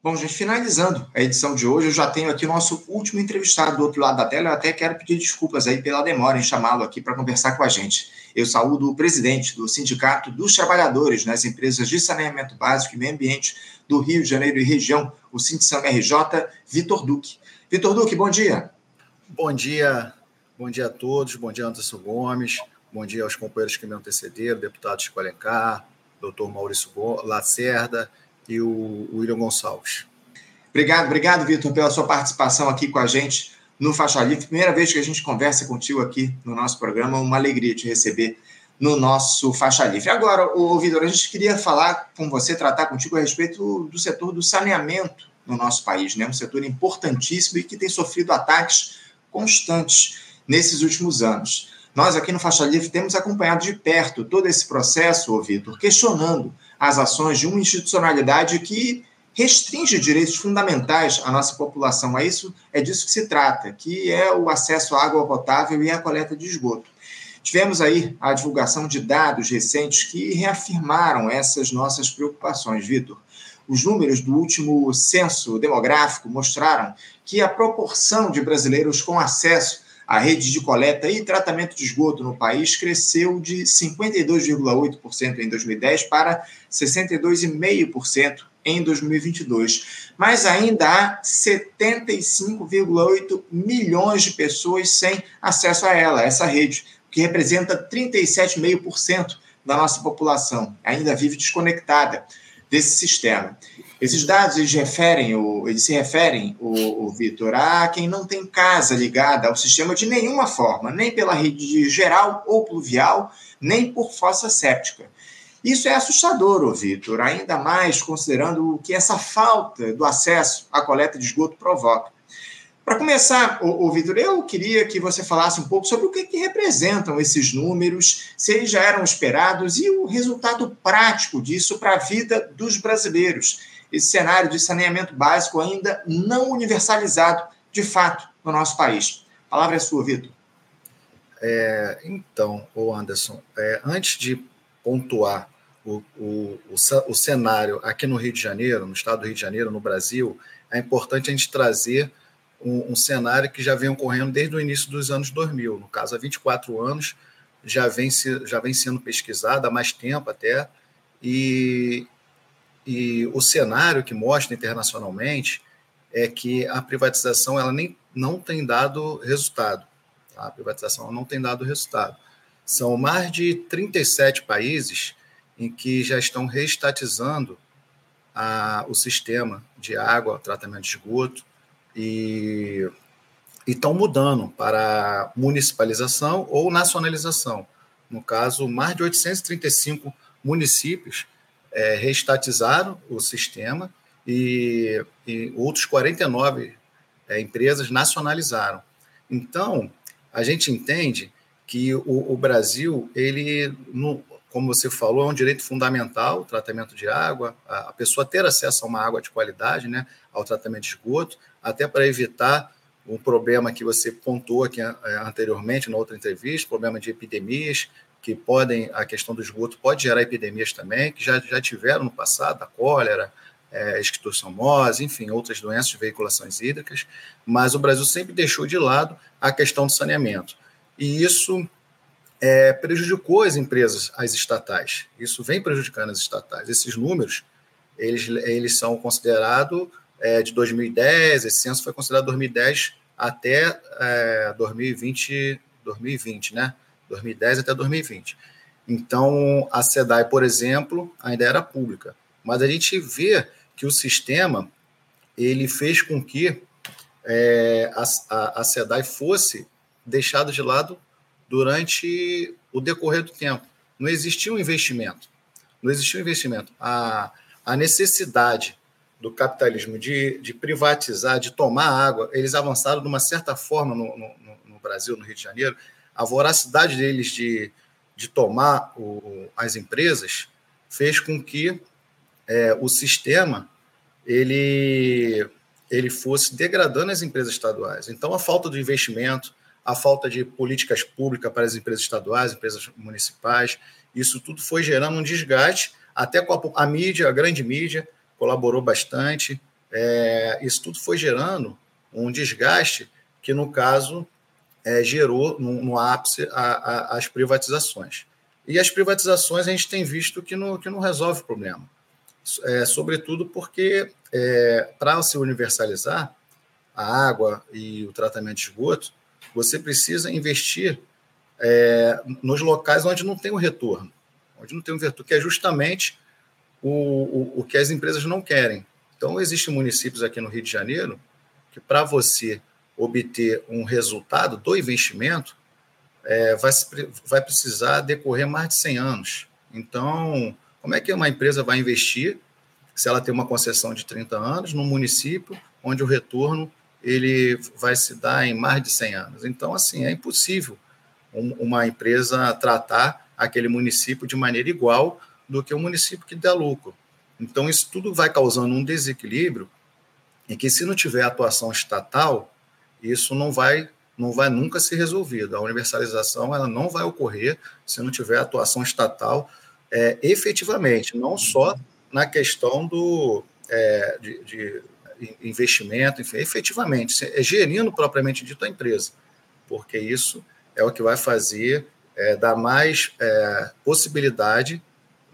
Bom, gente, finalizando a edição de hoje, eu já tenho aqui nosso último entrevistado do outro lado da tela. Eu até quero pedir desculpas aí pela demora em chamá-lo aqui para conversar com a gente. Eu saúdo o presidente do Sindicato dos Trabalhadores nas Empresas de Saneamento Básico e Meio Ambiente do Rio de Janeiro e região, o Sindição RJ, Vitor Duque. Vitor Duque, bom dia. Bom dia, bom dia a todos, bom dia Anderson Gomes, bom dia aos companheiros que me antecederam, deputado Chico Alencar, doutor Maurício Lacerda e o William Gonçalves. Obrigado, obrigado, Vitor, pela sua participação aqui com a gente no Faixa Livre. Primeira vez que a gente conversa contigo aqui no nosso programa, uma alegria te receber no nosso Faixa Livre. Agora, o Vitor, a gente queria falar com você, tratar contigo a respeito do setor do saneamento no nosso país, né? Um setor importantíssimo e que tem sofrido ataques constantes nesses últimos anos. Nós aqui no Faixa Livre temos acompanhado de perto todo esse processo, Vitor, questionando as ações de uma institucionalidade que restringe direitos fundamentais à nossa população. É isso, é disso que se trata, que é o acesso à água potável e à coleta de esgoto. Tivemos aí a divulgação de dados recentes que reafirmaram essas nossas preocupações, Vitor. Os números do último censo demográfico mostraram que a proporção de brasileiros com acesso a rede de coleta e tratamento de esgoto no país cresceu de 52,8% em 2010 para 62,5% em 2022. Mas ainda há 75,8 milhões de pessoas sem acesso a ela, essa rede, que representa 37,5% da nossa população. Ainda vive desconectada desse sistema. Esses dados eles referem, eles se referem, o, o Vitor, a quem não tem casa ligada ao sistema de nenhuma forma, nem pela rede geral ou pluvial, nem por fossa séptica. Isso é assustador, Vitor, ainda mais considerando o que essa falta do acesso à coleta de esgoto provoca. Para começar, o, Vitor, eu queria que você falasse um pouco sobre o que, que, representam esses números, se eles já eram esperados e o resultado prático disso para a vida dos brasileiros esse cenário de saneamento básico ainda não universalizado, de fato, no nosso país. A palavra é sua, Vitor. É, então, o Anderson, é, antes de pontuar o, o, o, o, cenário aqui no Rio de Janeiro, no estado do Rio de Janeiro, no Brasil, é importante a gente trazer um, um cenário que já vem ocorrendo desde o início dos anos 2000. No caso, há 24 anos, já vem, se, já vem sendo pesquisado há mais tempo até, e, e o cenário que mostra internacionalmente é que a privatização ela nem, não tem dado resultado. Tá? A privatização não tem dado resultado. São mais de 37 países em que já estão reestatizando a, o sistema de água, tratamento de esgoto, e estão mudando para municipalização ou nacionalização. No caso, mais de 835 municípios é, reestatizaram o sistema e, e outros 49 é, empresas nacionalizaram. Então, a gente entende que o, o Brasil, ele, no, como você falou, é um direito fundamental, o tratamento de água, a, a, pessoa ter acesso a uma água de qualidade, né, ao tratamento de esgoto, até para evitar um problema que você pontuou aqui é, anteriormente, na outra entrevista, problema de epidemias, que podem, a questão do esgoto pode gerar epidemias também, que já, já tiveram no passado, a cólera, é, esquistossomose, enfim, outras doenças de veiculações hídricas, mas o Brasil sempre deixou de lado a questão do saneamento. E isso é, prejudicou as empresas, as estatais. Isso vem prejudicando as estatais. Esses números, eles, eles são considerados é, de 2010, esse censo foi considerado 2010 até é, 2020, 2020, né? 2010 até 2020. Então, a SEDAI, por exemplo, ainda era pública, mas a gente vê que o sistema ele fez com que é, a, SEDAI fosse deixada de lado durante o decorrer do tempo. Não existia um investimento. Não existia um investimento. A, a necessidade do capitalismo de, de privatizar, de tomar água, eles avançaram de uma certa forma no, no, no Brasil, no Rio de Janeiro, a voracidade deles de, de tomar o, as empresas fez com que é, o sistema ele, ele fosse degradando as empresas estaduais. Então, a falta de investimento, a falta de políticas públicas para as empresas estaduais, empresas municipais, isso tudo foi gerando um desgaste, até com a, a mídia, a grande mídia, colaborou bastante, é, isso tudo foi gerando um desgaste que, no caso, é, gerou no, no ápice a, a, as privatizações. E as privatizações a gente tem visto que não, que não resolve o problema. É, sobretudo porque, é, para se universalizar a água e o tratamento de esgoto, você precisa investir é, nos locais onde não tem o retorno, onde não tem o retorno, que é justamente o, o, o que as empresas não querem. Então, existem municípios aqui no Rio de Janeiro que, para você obter um resultado do investimento, é, vai, vai precisar decorrer mais de 100 anos. Então, como é que uma empresa vai investir se ela tem uma concessão de 30 anos num município onde o retorno ele vai se dar em mais de 100 anos? Então, assim, é impossível uma empresa tratar aquele município de maneira igual do que o município que dá lucro. Então, isso tudo vai causando um desequilíbrio em que, se não tiver atuação estatal, isso não vai não vai nunca ser resolvido. A universalização ela não vai ocorrer se não tiver atuação estatal é, efetivamente, não só na questão do é, de, de, investimento, enfim, efetivamente, é gerindo propriamente dito a empresa, porque isso é o que vai fazer é, dar mais é, possibilidade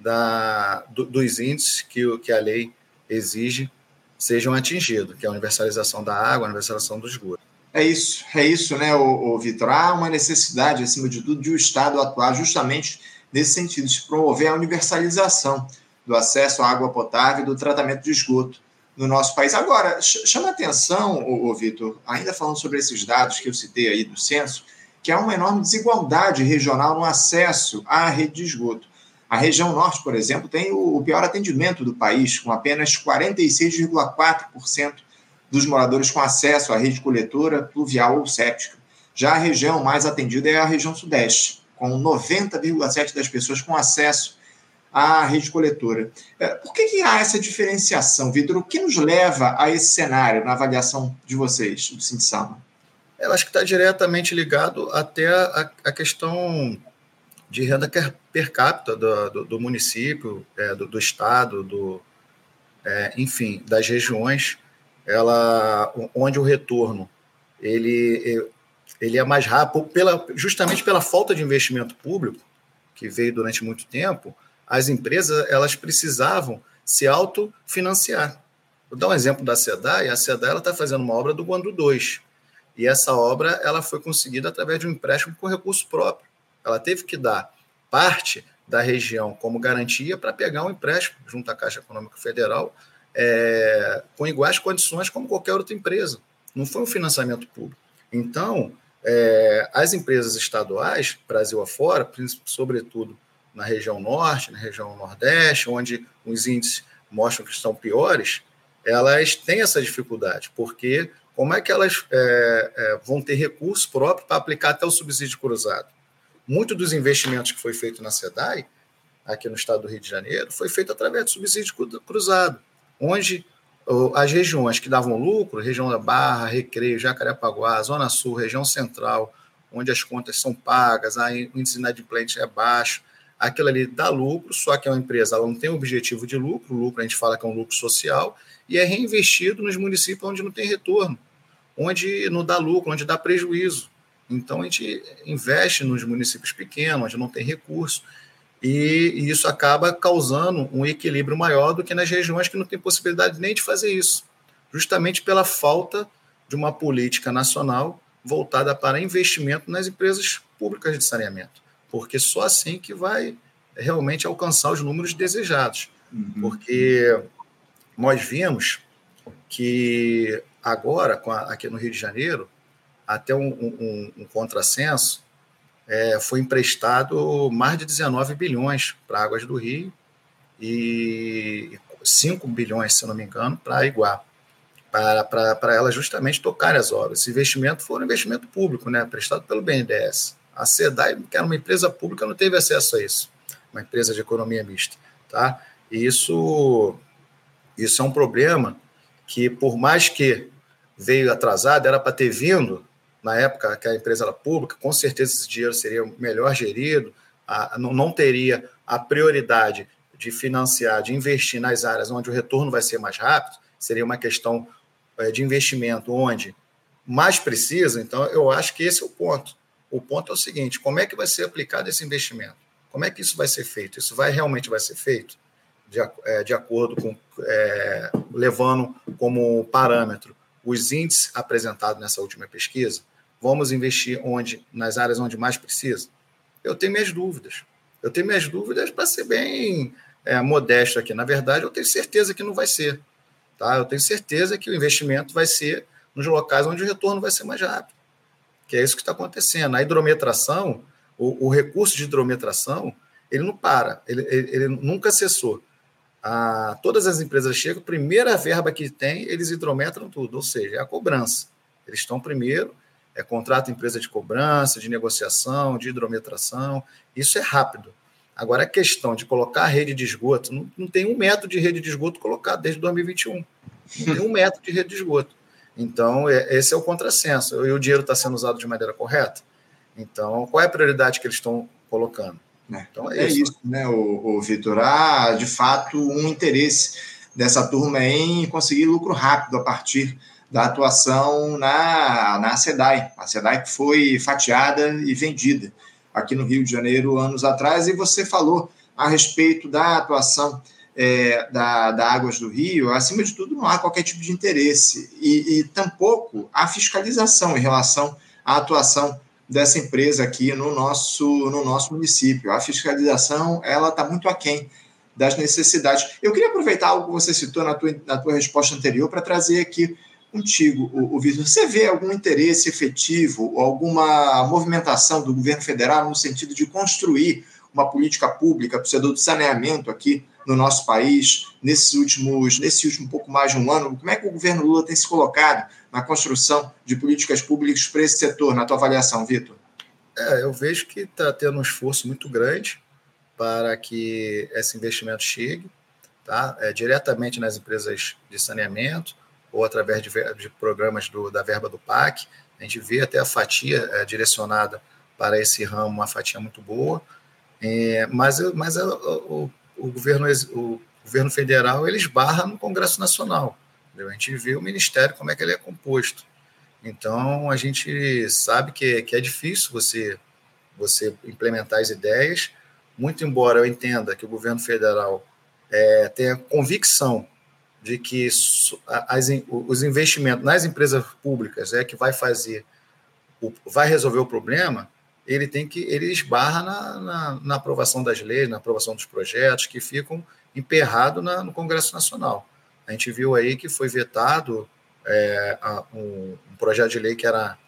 da, do, dos índices que, que a lei exige sejam atingidos, que é a universalização da água, a universalização do esgoto. É isso, é isso, né, o, o Vitor? Há uma necessidade, acima de tudo, de o Estado atuar justamente nesse sentido, de promover a universalização do acesso à água potável e do tratamento de esgoto no nosso país. Agora, chama atenção, o, o Vitor, ainda falando sobre esses dados que eu citei aí do censo, que há uma enorme desigualdade regional no acesso à rede de esgoto. A região norte, por exemplo, tem o pior atendimento do país, com apenas 46,4% dos moradores com acesso à rede coletora, pluvial ou séptica. Já a região mais atendida é a região sudeste, com 90,7% das pessoas com acesso à rede coletora. É, por que, que há essa diferenciação, Vitor? O que nos leva a esse cenário na avaliação de vocês, do Sintsama? Eu acho que está diretamente ligado até a, a, questão de renda per capita do, do, do município, é, do, do, estado, do, é, enfim, das regiões ela, onde o retorno ele, ele é mais rápido, pela, justamente pela falta de investimento público, que veio durante muito tempo, as empresas elas precisavam se autofinanciar. Vou dar um exemplo da SEDAI. A SEDAI está fazendo uma obra do Guandu 2. E essa obra ela foi conseguida através de um empréstimo com recurso próprio. Ela teve que dar parte da região como garantia para pegar um empréstimo junto à Caixa Econômica Federal é, com iguais condições como qualquer outra empresa. Não foi um financiamento público. Então, é, as empresas estaduais, Brasil afora, sobretudo na região norte, na região nordeste, onde os índices mostram que estão piores, elas têm essa dificuldade, porque como é que elas é, é, vão ter recurso próprio para aplicar até o subsídio cruzado? Muito dos investimentos que foi feito na SEDAI, aqui no estado do Rio de Janeiro, foi feito através do subsídio cruzado onde as regiões que davam lucro, região da Barra, Recreio, Jacarepaguá, Zona Sul, região central, onde as contas são pagas, o índice inadimplente é baixo, aquilo ali dá lucro, só que é uma empresa, ela não tem objetivo de lucro, lucro a gente fala que é um lucro social, e é reinvestido nos municípios onde não tem retorno, onde não dá lucro, onde dá prejuízo. Então a gente investe nos municípios pequenos, onde não tem recurso, e, e isso acaba causando um equilíbrio maior do que nas regiões que não tem possibilidade nem de fazer isso, justamente pela falta de uma política nacional voltada para investimento nas empresas públicas de saneamento, porque só assim que vai realmente alcançar os números desejados, uhum. porque nós vimos que agora, aqui no Rio de Janeiro, até um, um, um contrassenso, é, foi emprestado mais de 19 bilhões para Águas do Rio e 5 bilhões, se não me engano, para a Iguá, para, para, para ela justamente tocar as obras. Esse investimento foi um investimento público, né, prestado pelo BNDES. A SEDAI, que era uma empresa pública, não teve acesso a isso, uma empresa de economia mista. Tá? E isso, isso é um problema que, por mais que veio atrasado, era para ter vindo na época que a empresa era pública, com certeza esse dinheiro seria melhor gerido, a, não, não teria a prioridade de financiar, de investir nas áreas onde o retorno vai ser mais rápido, seria uma questão é, de investimento onde mais precisa, então eu acho que esse é o ponto. O ponto é o seguinte: como é que vai ser aplicado esse investimento? Como é que isso vai ser feito? Isso vai realmente vai ser feito de, é, de acordo com é, levando como parâmetro os índices apresentados nessa última pesquisa? Vamos investir onde nas áreas onde mais precisa? Eu tenho minhas dúvidas. Eu tenho minhas dúvidas para ser bem é, modesto aqui. Na verdade, eu tenho certeza que não vai ser. Tá? Eu tenho certeza que o investimento vai ser nos locais onde o retorno vai ser mais rápido. Que é isso que está acontecendo. A hidrometração, o, o, recurso de hidrometração, ele não para, ele, ele, ele nunca cessou. A, todas as empresas chegam, primeira verba que tem, eles hidrometram tudo, ou seja, é a cobrança. Eles estão primeiro, é contrato empresa de cobrança, de negociação, de hidrometração, isso é rápido. Agora, a questão de colocar a rede de esgoto, não, não tem um metro de rede de esgoto colocado desde 2021. Não tem um metro de rede de esgoto. Então, é, esse é o contrassenso. E o dinheiro está sendo usado de maneira correta? Então, qual é a prioridade que eles estão colocando? É, então, é, é isso. isso. né, o, o Vitor? Há, de fato, um interesse dessa turma em conseguir lucro rápido a partir da atuação na, na SEDAI. A SEDAI que foi fatiada e vendida aqui no Rio de Janeiro anos atrás, e você falou a respeito da atuação é, da, da Águas do Rio, acima de tudo, não há qualquer tipo de interesse e, e tampouco há fiscalização em relação à atuação dessa empresa aqui no nosso, no nosso município. A fiscalização ela está muito aquém das necessidades. Eu queria aproveitar algo que você citou na tua, na tua resposta anterior para trazer aqui contigo, o, o Vitor. Você vê algum interesse efetivo, alguma movimentação do governo federal no sentido de construir uma política pública para o setor do saneamento aqui no nosso país nesses últimos, nesse último pouco mais de um ano? Como é que o governo Lula tem se colocado na construção de políticas públicas para esse setor, na tua avaliação, Vitor? É, eu vejo que está tendo um esforço muito grande para que esse investimento chegue tá? É, diretamente nas empresas de saneamento ou através de, de programas do, da verba do PAC. A gente vê até a fatia é, direcionada para esse ramo, uma fatia muito boa. É, mas mas o, o, governo, o governo federal ele esbarra no Congresso Nacional. Entendeu? A gente vê o Ministério como é que ele é composto. Então, a gente sabe que, que é difícil você, você implementar as ideias, muito embora eu entenda que o governo federal é, tenha convicção de que as, os investimentos nas empresas públicas é que vai fazer, vai resolver o problema, ele tem que ele esbarra na, na, na, aprovação das leis, na aprovação dos projetos que ficam emperrados no Congresso Nacional. A gente viu aí que foi vetado é, um, um, projeto de lei que era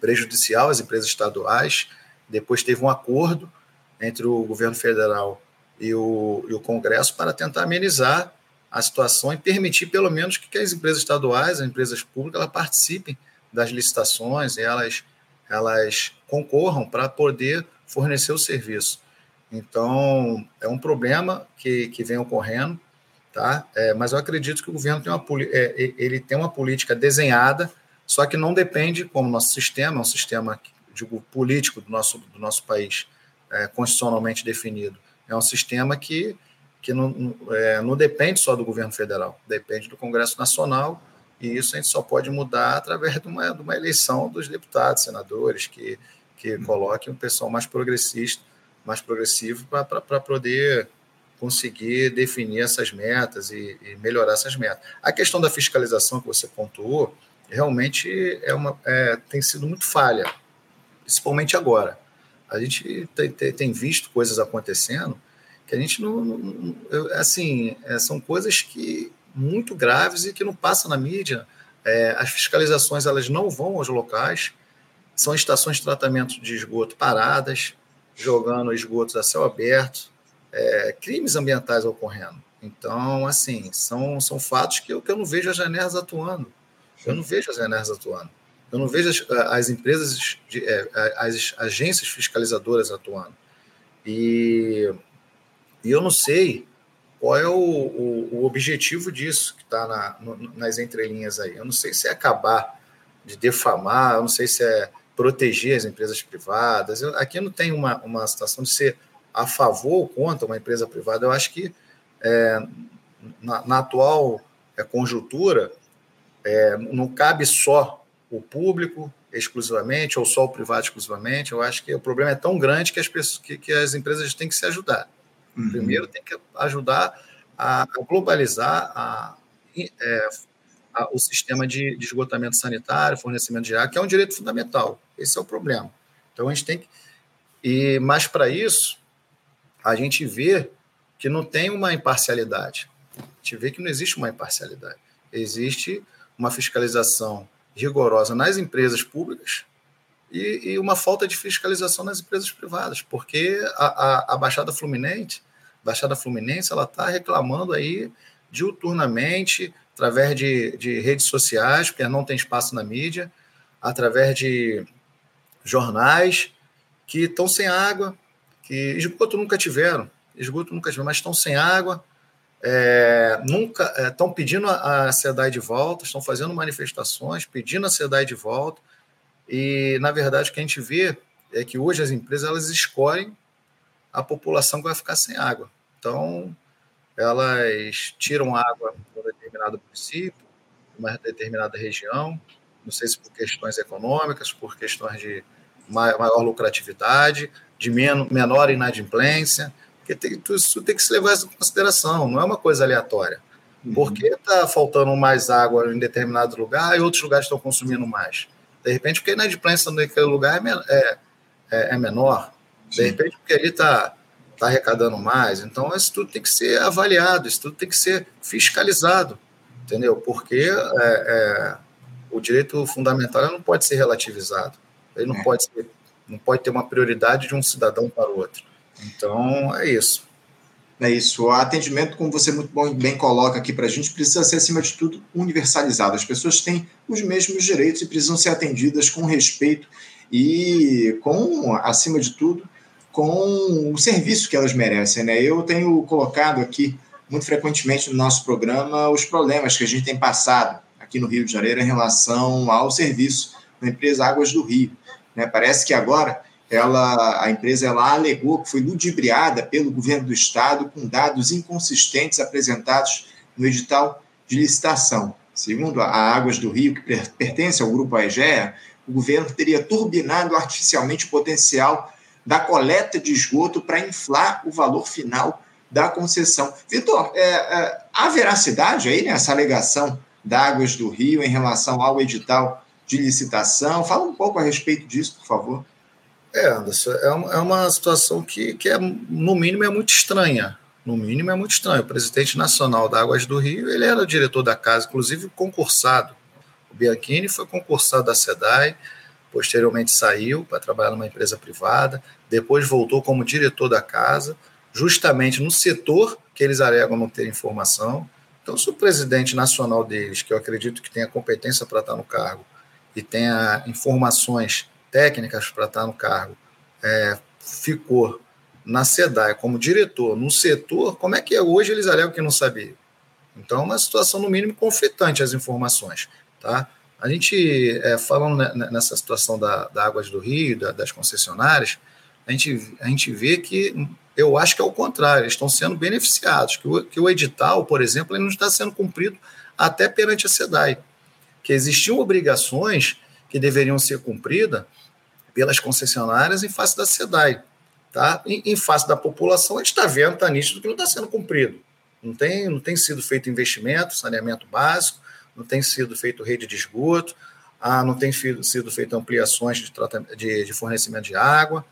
prejudicial às empresas estaduais, depois teve um acordo entre o governo federal e o, e o Congresso para tentar amenizar a situação e permitir, pelo menos, que as empresas estaduais, as empresas públicas, elas participem das licitações elas elas concorram para poder fornecer o serviço. Então, é um problema que, que vem ocorrendo, tá? É, mas eu acredito que o governo tem uma, é, ele tem uma política desenhada, só que não depende, como nosso sistema, é um sistema digo, político do nosso, do nosso país, é, constitucionalmente definido. É um sistema que, que não, é, não depende só do governo federal, depende do Congresso Nacional e isso a gente só pode mudar através de uma, de uma eleição dos deputados, senadores, que, que uhum. coloquem um pessoal mais progressista, mais progressivo, para poder conseguir definir essas metas e, e, melhorar essas metas. A questão da fiscalização que você pontuou realmente é uma, é, tem sido muito falha, principalmente agora. A gente tem, tem visto coisas acontecendo que a gente não, não assim, é, são coisas que muito graves e que não passa na mídia. É, as fiscalizações elas não vão aos locais, são estações de tratamento de esgoto paradas, jogando esgotos a céu aberto, é, crimes ambientais ocorrendo. Então, assim, são, são fatos que eu, que eu não vejo as janelas atuando. Eu não vejo as janelas atuando. Eu não vejo as, as empresas, de, é, as agências fiscalizadoras atuando. E, e eu não sei qual é o, o, o objetivo disso que está na, nas entrelinhas aí. Eu não sei se é acabar de defamar, eu não sei se é proteger as empresas privadas. Eu, aqui não tem uma, uma situação de ser a favor ou contra uma empresa privada. Eu acho que é, na, na, atual é, conjuntura, é, não cabe só o público exclusivamente ou só o privado exclusivamente. Eu acho que o problema é tão grande que as, pessoas, que, que as empresas têm que se ajudar. Uhum. Primeiro, tem que ajudar a, globalizar a, é, a, o sistema de, de, esgotamento sanitário, fornecimento de água, que é um direito fundamental. Esse é o problema. Então, a gente tem que. E, mas, para isso, a gente vê que não tem uma imparcialidade. A gente vê que não existe uma imparcialidade. Existe uma fiscalização rigorosa nas empresas públicas e, e uma falta de fiscalização nas empresas privadas, porque a, a, a Baixada Fluminense, Baixada Fluminense, ela está reclamando aí diuturnamente, através de, de redes sociais, porque não tem espaço na mídia, através de jornais que estão sem água, que esgoto nunca tiveram, esgoto nunca tiveram, mas estão sem água, é, nunca estão é, pedindo a, a SEDAI de volta, estão fazendo manifestações, pedindo a SEDAI de volta, e na verdade o que a gente vê é que hoje as empresas elas escolhem a população que vai ficar sem água. Então, elas tiram água de um determinado município, uma determinada região, não sei se por questões econômicas, por questões de maior lucratividade, de menor inadimplência, porque tem, isso tem que se levar em consideração, não é uma coisa aleatória. Uhum. Por que está faltando mais água em determinado lugar e outros lugares estão consumindo mais? De repente, porque a inadimplência naquele lugar é, é, é, é menor. De repente, porque ali está tá arrecadando mais. Então, isso tudo tem que ser avaliado, isso tudo tem que ser fiscalizado, entendeu? Porque é, é o direito fundamental não pode ser relativizado. Ele não, é. pode ser, não pode ter uma prioridade de um cidadão para o outro. Então, é isso. É isso. O atendimento, como você muito bom, bem coloca aqui para a gente, precisa ser, acima de tudo, universalizado. As pessoas têm os mesmos direitos e precisam ser atendidas com respeito e com, acima de tudo, com o serviço que elas merecem. Né? Eu tenho colocado aqui muito frequentemente no nosso programa os problemas que a gente tem passado aqui no Rio de Janeiro em relação ao serviço da empresa Águas do Rio. Né? Parece que agora ela, a empresa ela alegou que foi ludibriada pelo governo do estado com dados inconsistentes apresentados no edital de licitação. Segundo a Águas do Rio, que pertence ao grupo AEGEA, o governo teria turbinado artificialmente o potencial da coleta de esgoto para inflar o valor final da concessão. Vitor, é, é, há veracidade aí nessa alegação da Águas do Rio em relação ao edital de licitação? Fala um pouco a respeito disso, por favor. É, Anderson, é uma, é uma situação que, que é, no mínimo, é muito estranha. No mínimo, é muito estranho. O presidente nacional da Águas do Rio, ele era o diretor da casa, inclusive concursado. O Bianchini foi concursado da SEDAI, posteriormente saiu para trabalhar numa empresa privada, depois voltou como diretor da casa, justamente no setor que eles alegam não ter informação. Então, se o presidente nacional deles, que eu acredito que tenha competência para estar no cargo, e tenha informações técnicas para estar no cargo, é, ficou na SEDAI como diretor no setor, como é que é hoje eles alegam que não sabiam? Então, é uma situação, no mínimo, conflitante as informações. Tá? A gente, é, falando nessa situação da, da Águas do Rio, da, das concessionárias, a gente, a gente vê que eu acho que é o contrário, eles estão sendo beneficiados, que o, que o edital, por exemplo, ele não está sendo cumprido até perante a SEDAI, que existiam obrigações que deveriam ser cumpridas pelas concessionárias em face da SEDAI. Tá? Em, em face da população, a gente está vendo, está nítido que não está sendo cumprido. Não tem, não tem sido feito investimento, saneamento básico, não tem sido feito rede de esgoto, ah, não tem sido, sido feito ampliações de, de, de, fornecimento de água,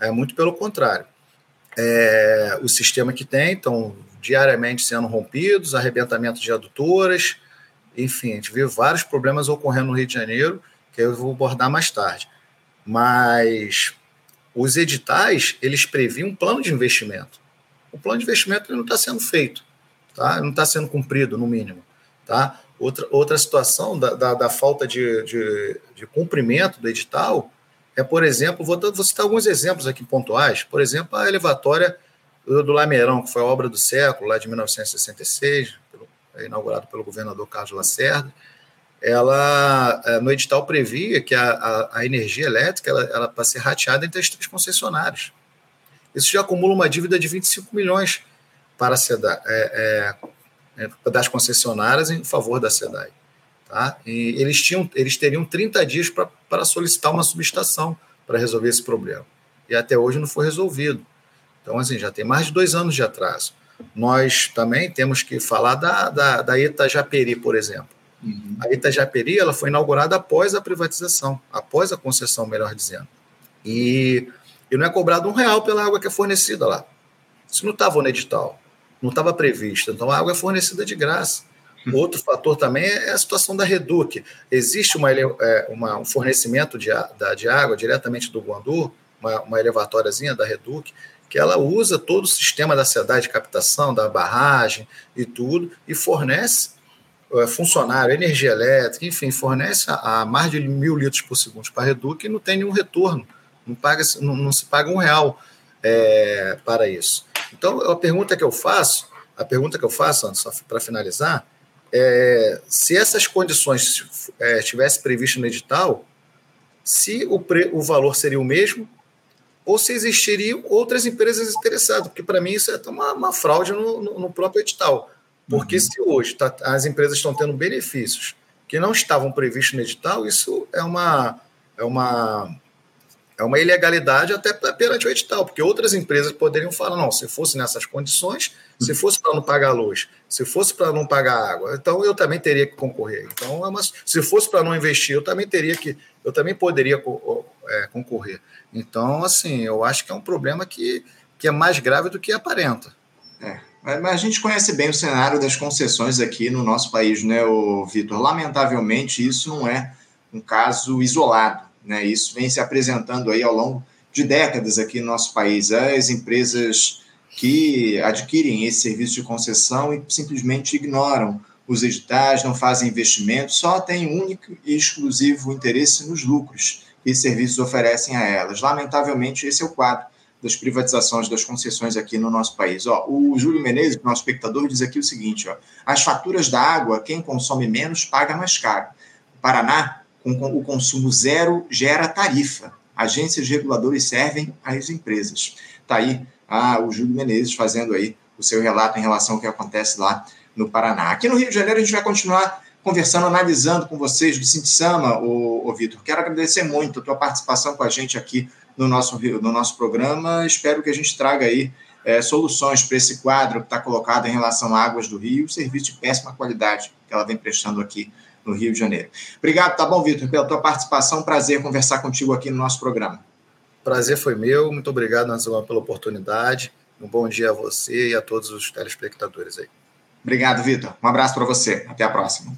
é muito pelo contrário. É, o sistema que tem, estão diariamente sendo rompidos, arrebentamento de adutoras, enfim, a gente vê vários problemas ocorrendo no Rio de Janeiro, que eu vou abordar mais tarde mas os editais eles previam um plano de investimento. O plano de investimento não está sendo feito, tá? não está sendo cumprido, no mínimo. Tá? Outra, outra situação da, da, da falta de, de, de, cumprimento do edital é, por exemplo, vou, vou citar alguns exemplos aqui pontuais. Por exemplo, a elevatória do, Lameirão, que foi a obra do século, lá de 1966, pelo, inaugurado pelo governador Carlos Lacerda ela é, no edital previa que a, a, a energia elétrica ela, ela para ser rateada entre as três concessionárias. Isso já acumula uma dívida de 25 milhões para SEDA, é, é, né, das concessionárias em favor da SEDAI. Tá? E eles, tinham, eles teriam 30 dias para solicitar uma subestação para resolver esse problema. E até hoje não foi resolvido. Então, assim, já tem mais de dois anos de atraso. Nós também temos que falar da, da, da Itajaperi, por exemplo. Uhum. A Itajaperi ela foi inaugurada após a privatização, após a concessão, melhor dizendo. E, e não é cobrado um real pela água que é fornecida lá. Isso não estava no edital, não estava previsto. Então, a água é fornecida de graça. Outro fator também é a situação da Reduc. Existe uma, é, uma, um fornecimento de, da, de água diretamente do Guandu, uma, uma elevatóriazinha da Reduc, que ela usa todo o sistema da cidade de captação, da barragem e tudo, e fornece funcionário, energia elétrica, enfim, fornece a, a mais de mil litros por segundo para a Reduc e não tem nenhum retorno, não, paga, não, não se paga um real é, para isso. Então, a pergunta que eu faço, a pergunta que eu faço, só para finalizar, é, se essas condições é, estivessem previstas no edital, se o, pre, o valor seria o mesmo ou se existiriam outras empresas interessadas, porque para mim isso é uma, uma fraude no, no, no, próprio edital. Porque uhum. se hoje tá, as empresas estão tendo benefícios que não estavam previstos no edital, isso é uma, é uma é uma ilegalidade até perante o edital, porque outras empresas poderiam falar, não, se fosse nessas condições, se fosse para não pagar luz, se fosse para não pagar água, então eu também teria que concorrer. Então, é uma, se fosse para não investir, eu também teria que, eu também poderia é, concorrer. Então, assim, eu acho que é um problema que, que é mais grave do que aparenta. É, a gente conhece bem o cenário das concessões aqui no nosso país, né, Vitor? Lamentavelmente, isso não é um caso isolado. Né? Isso vem se apresentando aí ao longo de décadas aqui no nosso país. As empresas que adquirem esse serviço de concessão e simplesmente ignoram os editais, não fazem investimentos, só têm único e exclusivo interesse nos lucros que serviços oferecem a elas. Lamentavelmente, esse é o quadro das privatizações das concessões aqui no nosso país. Ó, o Júlio Menezes, nosso espectador, diz aqui o seguinte: ó, as faturas da água, quem consome menos paga mais caro. O Paraná com o consumo zero gera tarifa. Agências reguladoras servem às empresas. Está aí ah, o Júlio Menezes fazendo aí o seu relato em relação ao que acontece lá no Paraná. Aqui no Rio de Janeiro a gente vai continuar conversando, analisando com vocês do Sintissama, o, o Vitor. Quero agradecer muito a tua participação com a gente aqui no nosso, no nosso programa. Espero que a gente traga aí é, soluções para esse quadro que está colocado em relação a Águas do Rio, serviço de péssima qualidade que ela vem prestando aqui no Rio de Janeiro. Obrigado, tá bom, Vitor, pela tua participação. Prazer conversar contigo aqui no nosso programa. Prazer foi meu. Muito obrigado, Nazilão, pela oportunidade. Um bom dia a você e a todos os telespectadores aí. Obrigado, Vitor. Um abraço para você. Até a próxima.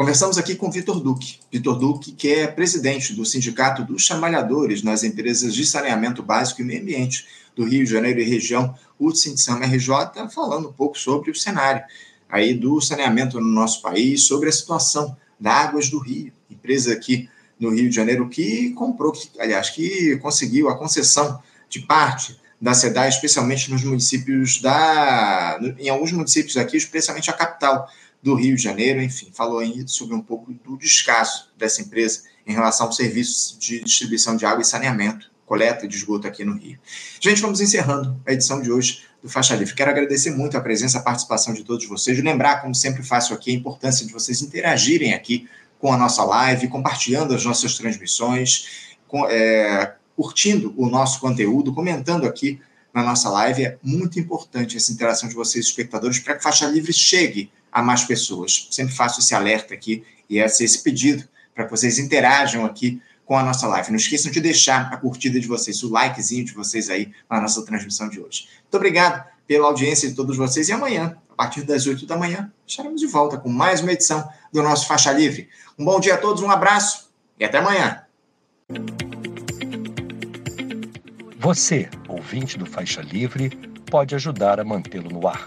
Conversamos aqui com Vitor Duque. Vitor Duque, que é presidente do Sindicato dos Chamalhadores nas empresas de saneamento básico e meio ambiente do Rio de Janeiro e região, o Sindicato RJ, falando um pouco sobre o cenário aí do saneamento no nosso país, sobre a situação da Águas do Rio, empresa aqui no Rio de Janeiro que comprou, que, aliás, que conseguiu a concessão de parte da SEDAI, especialmente nos municípios da. em alguns municípios aqui, especialmente a capital do Rio de Janeiro, enfim, falou aí sobre um pouco do descaso dessa empresa em relação ao serviço de distribuição de água e saneamento, coleta de esgoto aqui no Rio. Gente, vamos encerrando a edição de hoje do Faixa Livre. Quero agradecer muito a presença, a participação de todos vocês. Lembrar, como sempre faço aqui, a importância de vocês interagirem aqui com a nossa live, compartilhando as nossas transmissões, com, é, curtindo o nosso conteúdo, comentando aqui na nossa live. É muito importante essa interação de vocês, espectadores, para que Faixa Livre chegue a mais pessoas. Sempre faço esse alerta aqui e esse, esse pedido para que vocês interajam aqui com a nossa live. Não esqueçam de deixar a curtida de vocês, o likezinho de vocês aí na nossa transmissão de hoje. Muito obrigado pela audiência de todos vocês e amanhã, a partir das 8 da manhã, estaremos de volta com mais uma edição do nosso Faixa Livre. Um bom dia a todos, um abraço e até amanhã. Você, ouvinte do Faixa Livre, pode ajudar a mantê-lo no ar.